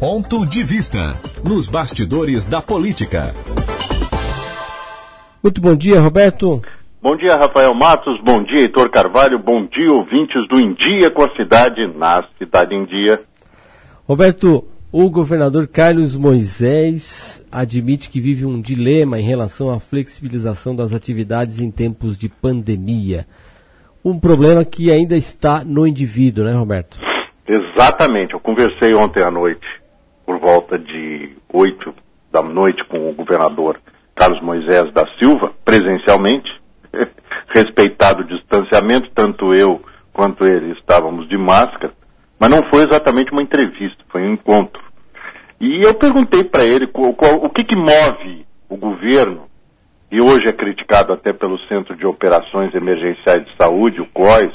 Ponto de vista nos bastidores da política. Muito bom dia, Roberto. Bom dia, Rafael Matos. Bom dia, Heitor Carvalho. Bom dia, ouvintes do Em Dia com a Cidade, na Cidade em Dia. Roberto, o governador Carlos Moisés admite que vive um dilema em relação à flexibilização das atividades em tempos de pandemia. Um problema que ainda está no indivíduo, né, Roberto? Exatamente. Eu conversei ontem à noite, por volta de 8 da noite, com o governador Carlos Moisés da Silva, presencialmente, respeitado o distanciamento, tanto eu quanto ele estávamos de máscara. Mas não foi exatamente uma entrevista, foi um encontro. E eu perguntei para ele qual, qual, o que, que move o governo, e hoje é criticado até pelo Centro de Operações Emergenciais de Saúde, o COIS,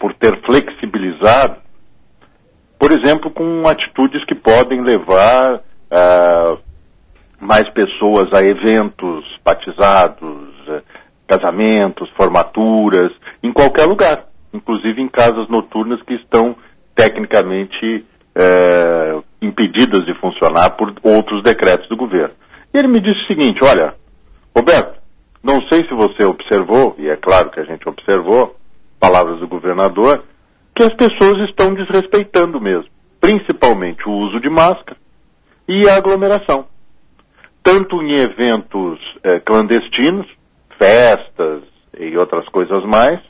por ter flexibilizado, por exemplo, com atitudes que podem levar uh, mais pessoas a eventos batizados, uh, casamentos, formaturas, em qualquer lugar, inclusive em casas noturnas que estão tecnicamente é, impedidas de funcionar por outros decretos do governo. E ele me disse o seguinte: olha, Roberto, não sei se você observou, e é claro que a gente observou, palavras do governador, que as pessoas estão desrespeitando mesmo, principalmente o uso de máscara e a aglomeração. Tanto em eventos é, clandestinos, festas e outras coisas mais,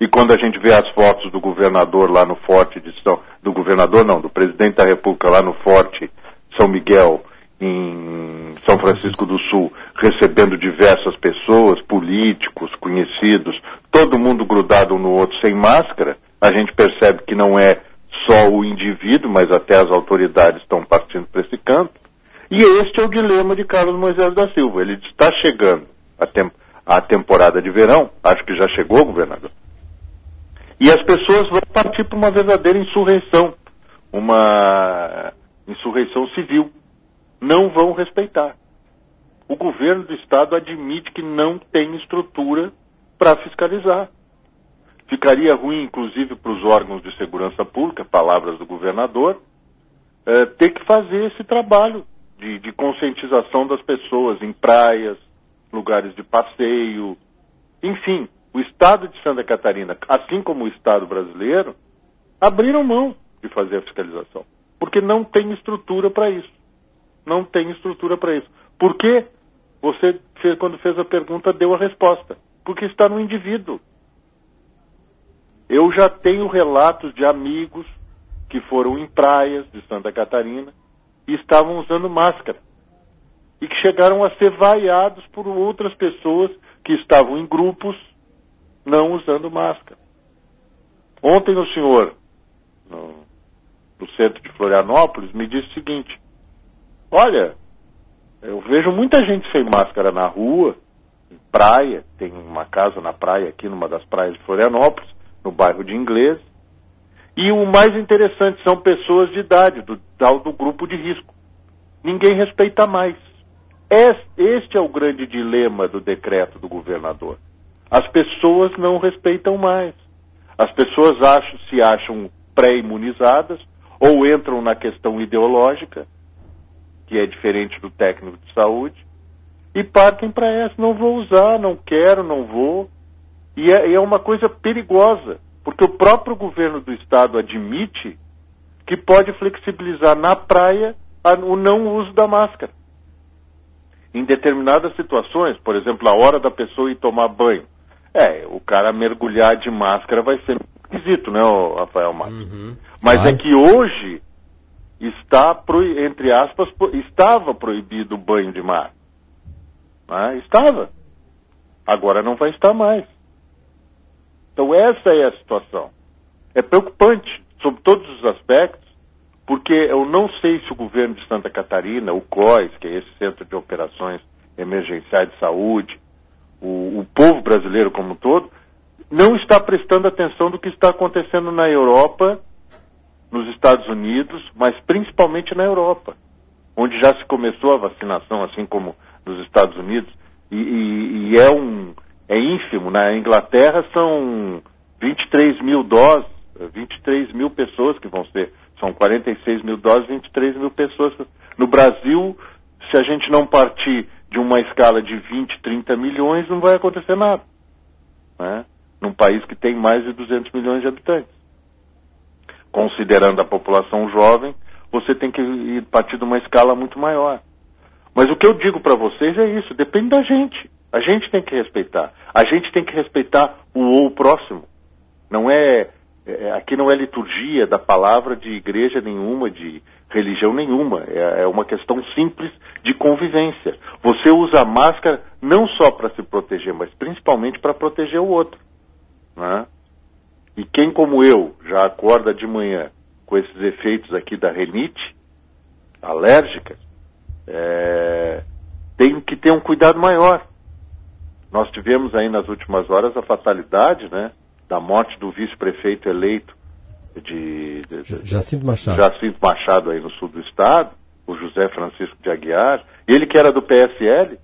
e quando a gente vê as fotos do governador lá no Forte de São. Do governador, não, do presidente da República lá no Forte São Miguel, em São Francisco do Sul, recebendo diversas pessoas, políticos, conhecidos, todo mundo grudado um no outro sem máscara, a gente percebe que não é só o indivíduo, mas até as autoridades estão partindo para esse canto. E este é o dilema de Carlos Moisés da Silva. Ele está chegando a, tem a temporada de verão, acho que já chegou, governador e as pessoas vão partir para uma verdadeira insurreição, uma insurreição civil. Não vão respeitar. O governo do estado admite que não tem estrutura para fiscalizar. Ficaria ruim, inclusive, para os órgãos de segurança pública, palavras do governador, é, ter que fazer esse trabalho de, de conscientização das pessoas em praias, lugares de passeio, enfim, o Estado de Santa Catarina, assim como o Estado brasileiro, abriram mão de fazer a fiscalização. Porque não tem estrutura para isso. Não tem estrutura para isso. Por quê? Você, quando fez a pergunta, deu a resposta. Porque está no indivíduo. Eu já tenho relatos de amigos que foram em praias de Santa Catarina e estavam usando máscara. E que chegaram a ser vaiados por outras pessoas que estavam em grupos não usando máscara. Ontem o senhor, no, no centro de Florianópolis, me disse o seguinte: olha, eu vejo muita gente sem máscara na rua, em praia, tem uma casa na praia aqui, numa das praias de Florianópolis, no bairro de Inglês. E o mais interessante são pessoas de idade, do do grupo de risco. Ninguém respeita mais. Este é o grande dilema do decreto do governador. As pessoas não respeitam mais. As pessoas acham, se acham pré-imunizadas ou entram na questão ideológica, que é diferente do técnico de saúde, e partem para essa. Não vou usar, não quero, não vou. E é, é uma coisa perigosa, porque o próprio governo do estado admite que pode flexibilizar na praia o não uso da máscara. Em determinadas situações, por exemplo, a hora da pessoa ir tomar banho, é, o cara mergulhar de máscara vai ser esquisito, né, Rafael Matos? Uhum. Mas é que hoje está, entre aspas, estava proibido o banho de mar. Né? Estava. Agora não vai estar mais. Então essa é a situação. É preocupante, sob todos os aspectos, porque eu não sei se o governo de Santa Catarina, o COIS, que é esse Centro de Operações Emergenciais de Saúde, o, o povo brasileiro como um todo, não está prestando atenção do que está acontecendo na Europa, nos Estados Unidos, mas principalmente na Europa, onde já se começou a vacinação, assim como nos Estados Unidos, e, e, e é um é ínfimo. Na Inglaterra são 23 mil doses, 23 mil pessoas que vão ser São 46 mil doses, 23 mil pessoas. No Brasil, se a gente não partir de uma escala de 20, 30 milhões, não vai acontecer nada. Né? Num país que tem mais de 200 milhões de habitantes. Considerando a população jovem, você tem que ir partir de uma escala muito maior. Mas o que eu digo para vocês é isso, depende da gente. A gente tem que respeitar. A gente tem que respeitar o ou próximo. Não é, é, aqui não é liturgia da palavra de igreja nenhuma, de religião nenhuma. É, é uma questão simples de convivência. Você usa máscara não só para se proteger, mas principalmente para proteger o outro. Né? E quem como eu já acorda de manhã com esses efeitos aqui da renite alérgica, é, tem que ter um cuidado maior. Nós tivemos aí nas últimas horas a fatalidade, né, da morte do vice-prefeito eleito de, de, de, Jacinto Machado. Jacinto Machado aí no sul do estado, o José Francisco de Aguiar, ele que era do PSL,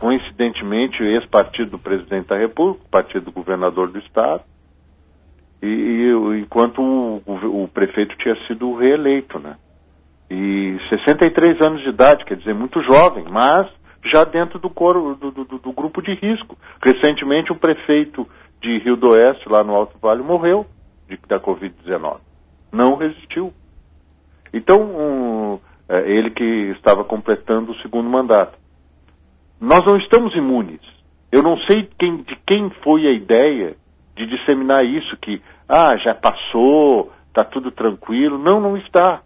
coincidentemente ex-partido do presidente da República, partido do governador do estado, e, e enquanto o, o, o, prefeito tinha sido reeleito, né? E 63 anos de idade, quer dizer, muito jovem, mas já dentro do, coro, do, do, do grupo de risco. Recentemente, o prefeito de Rio do Oeste, lá no Alto Vale, morreu de, da Covid-19. Não resistiu. Então, um, é, ele que estava completando o segundo mandato. Nós não estamos imunes. Eu não sei quem, de quem foi a ideia de disseminar isso, que, ah, já passou, está tudo tranquilo. Não, não está.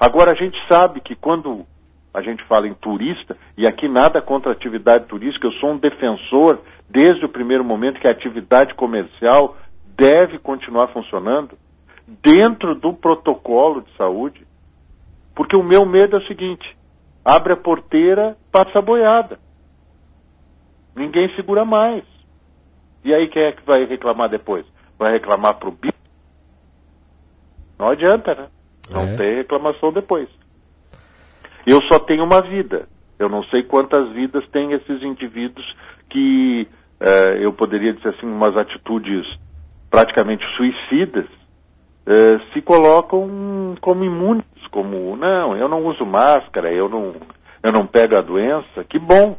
Agora, a gente sabe que quando a gente fala em turista, e aqui nada contra a atividade turística, eu sou um defensor desde o primeiro momento que a atividade comercial deve continuar funcionando dentro do protocolo de saúde. Porque o meu medo é o seguinte: abre a porteira, passa a boiada. Ninguém segura mais. E aí quem é que vai reclamar depois? Vai reclamar para o bicho? Não adianta, né? Não é. tem reclamação depois. Eu só tenho uma vida. Eu não sei quantas vidas têm esses indivíduos que eh, eu poderia dizer assim, umas atitudes praticamente suicidas, eh, se colocam como imunes, como não, eu não uso máscara, eu não, eu não pego a doença, que bom.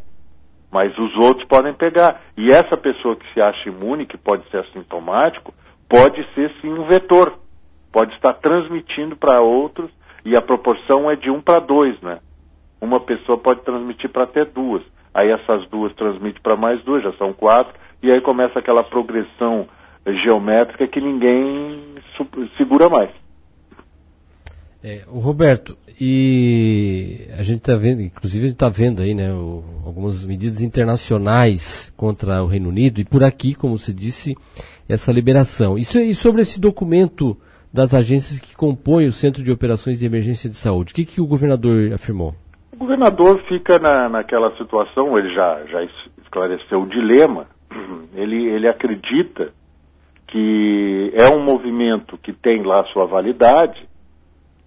Mas os outros podem pegar. E essa pessoa que se acha imune, que pode ser assintomático, pode ser sim um vetor. Pode estar transmitindo para outros e a proporção é de um para dois, né? Uma pessoa pode transmitir para até duas. Aí essas duas transmitem para mais duas, já são quatro, e aí começa aquela progressão geométrica que ninguém segura mais. É, o Roberto, e a gente está vendo, inclusive a gente está vendo aí, né, o, algumas medidas internacionais contra o Reino Unido e por aqui, como você disse, essa liberação. Isso, e sobre esse documento das agências que compõem o Centro de Operações de Emergência de Saúde. O que, que o governador afirmou? O governador fica na, naquela situação, ele já, já esclareceu o dilema, ele, ele acredita que é um movimento que tem lá sua validade,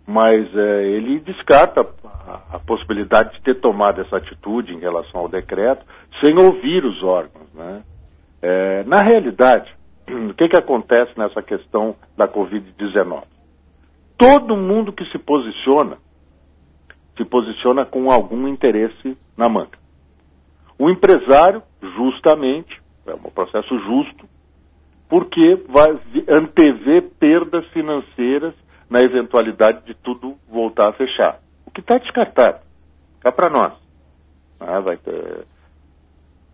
mas é, ele descarta a, a, possibilidade de ter tomado essa atitude em relação ao decreto sem ouvir os órgãos. Né? É, na realidade, o que, que acontece nessa questão da Covid-19? Todo mundo que se posiciona, se posiciona com algum interesse na manga. O empresário, justamente, é um processo justo, porque vai antever perdas financeiras na eventualidade de tudo voltar a fechar. O que está descartado. Cá para nós. Ah, ter...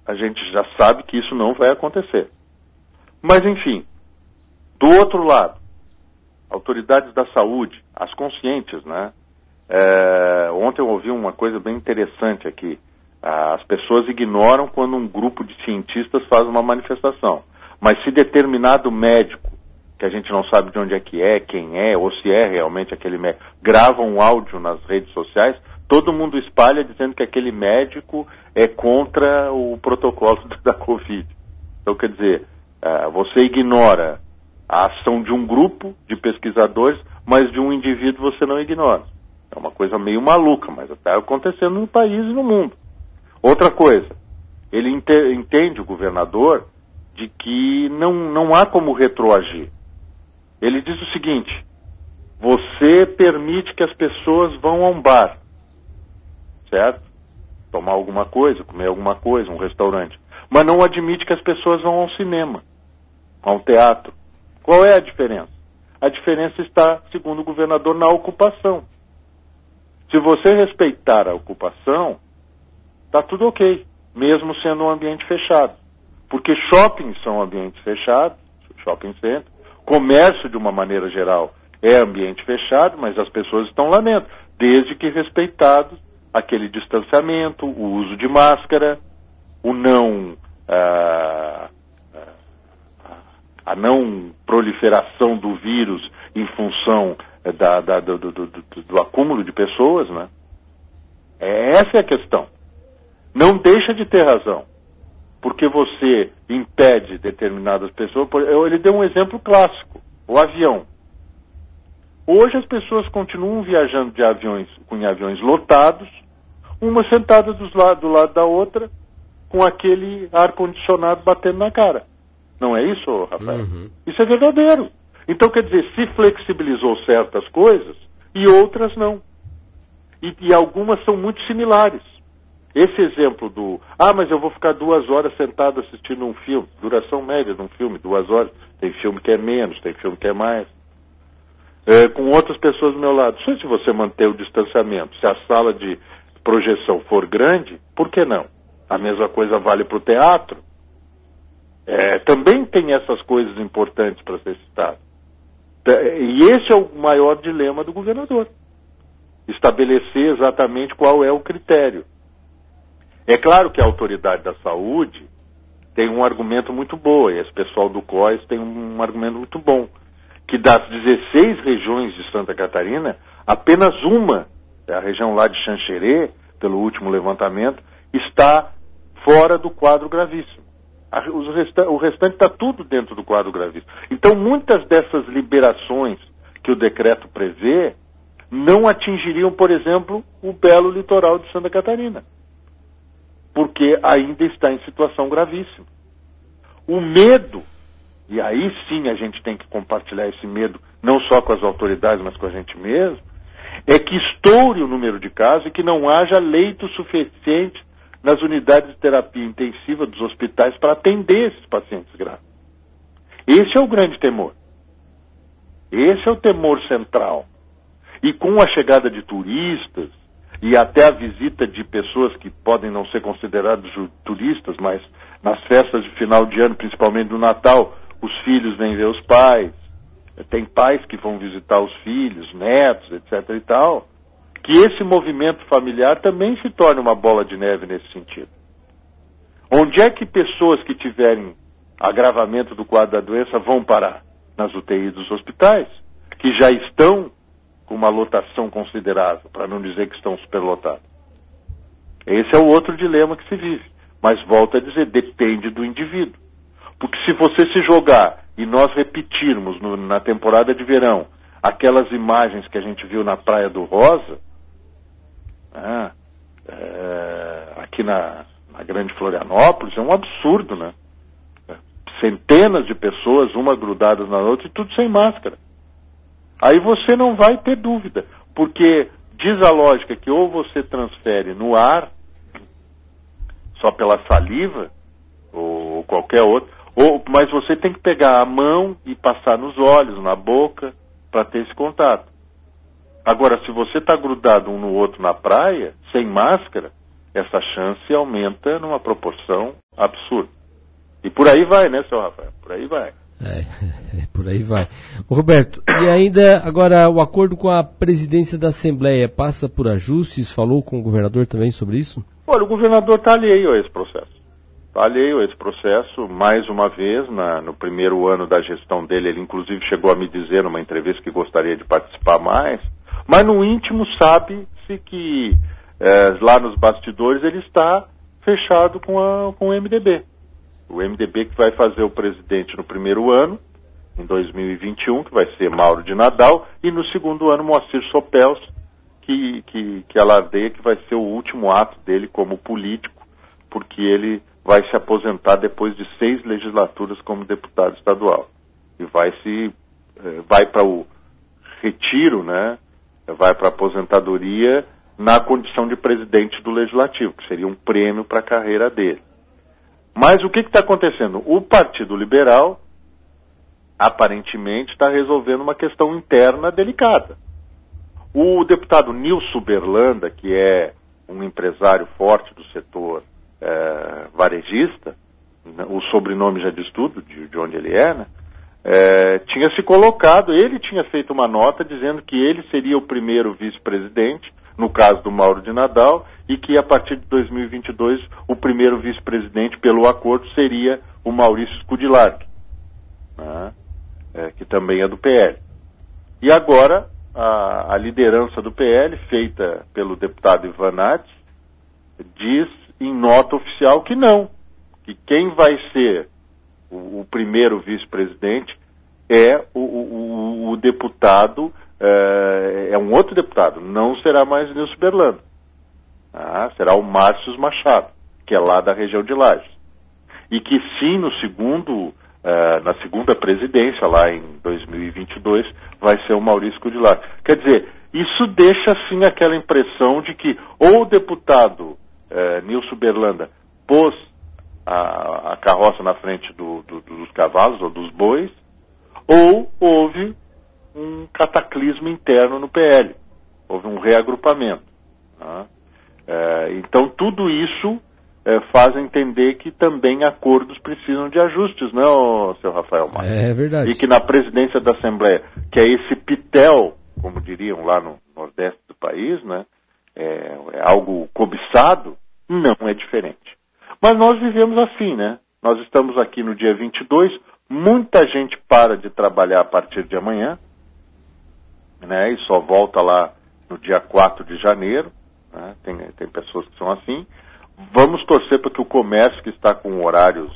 A gente já sabe que isso não vai acontecer. Mas, enfim, do outro lado, autoridades da saúde, as conscientes, né? É, ontem eu ouvi uma coisa bem interessante aqui. As pessoas ignoram quando um grupo de cientistas faz uma manifestação. Mas se determinado médico, que a gente não sabe de onde é que é, quem é, ou se é realmente aquele médico, grava um áudio nas redes sociais, todo mundo espalha dizendo que aquele médico é contra o protocolo da Covid. Então, quer dizer, Uh, você ignora a ação de um grupo de pesquisadores, mas de um indivíduo você não ignora. É uma coisa meio maluca, mas está acontecendo no país e no mundo. Outra coisa, ele entende, o governador, de que não, não há como retroagir. Ele diz o seguinte: Você permite que as pessoas vão a um bar, certo? Tomar alguma coisa, comer alguma coisa, um restaurante. Mas não admite que as pessoas vão ao cinema, ao teatro. Qual é a diferença? A diferença está, segundo o governador, na ocupação. Se você respeitar a ocupação, está tudo ok, mesmo sendo um ambiente fechado. Porque shoppings são ambientes fechados, shopping center, comércio de uma maneira geral é ambiente fechado, mas as pessoas estão lá dentro, desde que respeitado aquele distanciamento, o uso de máscara, o não ah, a não proliferação do vírus em função eh, da, da, do, do, do, do, acúmulo de pessoas, né? É, essa é a questão. Não deixa de ter razão, porque você impede determinadas pessoas. Ele deu um exemplo clássico: o avião. Hoje as pessoas continuam viajando de aviões com aviões lotados, uma sentada do lado, do lado da outra, com aquele ar condicionado batendo na cara. Não é isso, Rafael? Uhum. Isso é verdadeiro. Então, quer dizer, se flexibilizou certas coisas e outras não. E, e, algumas são muito similares. Esse exemplo do, ah, mas eu vou ficar duas horas sentado assistindo um filme, duração média de um filme, duas horas. Tem filme que é menos, tem filme que é mais é, com outras pessoas do meu lado. Só se você manter o distanciamento, se a sala de projeção for grande, por que não? A mesma coisa vale para o teatro. É, também tem essas coisas importantes para ser citado. É, e esse é o maior dilema do governador. Estabelecer exatamente qual é o critério. É claro que a autoridade da saúde tem um argumento muito bom, e esse pessoal do COIS tem um argumento muito bom que das 16 regiões de Santa Catarina, apenas uma, é a região lá de Xanxerê, pelo último levantamento, está fora do quadro gravíssimo. O restante está tudo dentro do quadro gravíssimo. Então, muitas dessas liberações que o decreto prevê não atingiriam, por exemplo, o belo litoral de Santa Catarina, porque ainda está em situação gravíssima. O medo e aí sim a gente tem que compartilhar esse medo, não só com as autoridades, mas com a gente mesmo, é que estoure o número de casos e que não haja leito suficiente nas unidades de terapia intensiva dos hospitais para atender esses pacientes graves. Esse é o grande temor. Esse é o temor central. E com a chegada de turistas e até a visita de pessoas que podem não ser consideradas turistas, mas nas festas de final de ano, principalmente do Natal, os filhos vêm ver os pais, tem pais que vão visitar os filhos, netos, etc. e tal, que esse movimento familiar também se torne uma bola de neve nesse sentido. Onde é que pessoas que tiverem agravamento do quadro da doença vão parar? Nas UTIs dos hospitais, que já estão com uma lotação considerável, para não dizer que estão superlotados. Esse é o outro dilema que se vive. Mas volto a dizer, depende do indivíduo. Porque se você se jogar e nós repetirmos no, na temporada de verão aquelas imagens que a gente viu na Praia do Rosa, né, é, aqui na, na Grande Florianópolis, é um absurdo, né? Centenas de pessoas, uma grudadas na outra e tudo sem máscara. Aí você não vai ter dúvida, porque diz a lógica que ou você transfere no ar, só pela saliva, ou qualquer outro, ou, mas você tem que pegar a mão e passar nos olhos, na boca, para ter esse contato. Agora, se você está grudado um no outro na praia, sem máscara, essa chance aumenta numa proporção absurda. E por aí vai, né, seu Rafael? Por aí vai. É, é, por aí vai. Roberto, e ainda agora o acordo com a presidência da Assembleia passa por ajustes? Falou com o governador também sobre isso? Olha, o governador está alheio a esse processo alheio a esse processo, mais uma vez, na, no primeiro ano da gestão dele, ele inclusive chegou a me dizer numa entrevista que gostaria de participar mais, mas no íntimo sabe-se que é, lá nos bastidores ele está fechado com, a, com o MDB. O MDB que vai fazer o presidente no primeiro ano, em 2021, que vai ser Mauro de Nadal, e no segundo ano Moacir Sopels, que, que, que alardeia que vai ser o último ato dele como político, porque ele vai se aposentar depois de seis legislaturas como deputado estadual. E vai se eh, vai para o retiro, né, vai para aposentadoria na condição de presidente do Legislativo, que seria um prêmio para a carreira dele. Mas o que está acontecendo? O Partido Liberal aparentemente está resolvendo uma questão interna delicada. O deputado Nilson Berlanda, que é um empresário forte do setor é, varejista, né, o sobrenome já diz tudo de, de onde ele é, né? É, tinha se colocado, ele tinha feito uma nota dizendo que ele seria o primeiro vice-presidente, no caso do Mauro de Nadal, e que a partir de 2022 o primeiro vice-presidente, pelo acordo, seria o Maurício Scudilarg, né? é, que também é do PL. E agora a, a, liderança do PL, feita pelo deputado Ivan Nats, diz em nota oficial que não, que quem vai ser o, primeiro vice-presidente é o, o, o deputado, é, é, um outro deputado, não será mais Nilson Berlando. Ah, será o Márcio Machado, que é lá da região de Lages. E que sim, no segundo, Uh, na segunda presidência, lá em 2022, vai ser o Maurício Cudilar. Quer dizer, isso deixa assim aquela impressão de que ou o deputado uh, Nilson Berlanda pôs a carroça na frente do, do, dos cavalos ou dos bois, ou houve um cataclismo interno no PL, houve um reagrupamento. Né? Uh, então tudo isso é, faz entender que também acordos precisam de ajustes, não, seu Rafael Marques? É verdade. E que na presidência da Assembleia, que é esse pitel, como diriam lá no nordeste do país, né, é, é algo cobiçado, não é diferente. Mas nós vivemos assim, né? Nós estamos aqui no dia 22, muita gente para de trabalhar a partir de amanhã, né? E só volta lá no dia 4 de janeiro, né? tem, tem pessoas que são assim, Vamos torcer para que o comércio que está com horários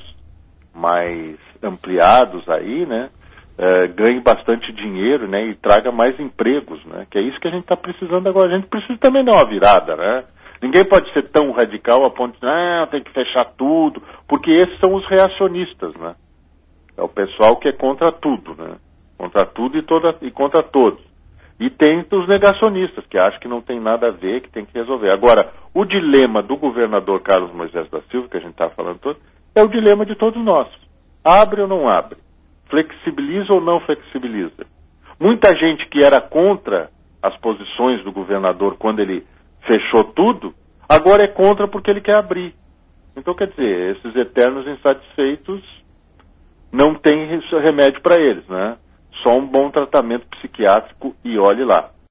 mais ampliados aí, né, é, ganhe bastante dinheiro, né, e traga mais empregos, né, que é isso que a gente está precisando agora. A gente precisa também dar uma virada, né. Ninguém pode ser tão radical a ponto de, ah, tem que fechar tudo, porque esses são os reacionistas, né. É o pessoal que é contra tudo, né, contra tudo e, toda, e contra todos. E tem os negacionistas, que acham que não tem nada a ver, que tem que resolver. Agora, o dilema do governador Carlos Moisés da Silva, que a gente está falando todo, é o dilema de todos nós. Abre ou não abre? Flexibiliza ou não flexibiliza? Muita gente que era contra as posições do governador quando ele fechou tudo, agora é contra porque ele quer abrir. Então, quer dizer, esses eternos insatisfeitos não tem remédio para eles, né? só um bom tratamento psiquiátrico e olhe lá.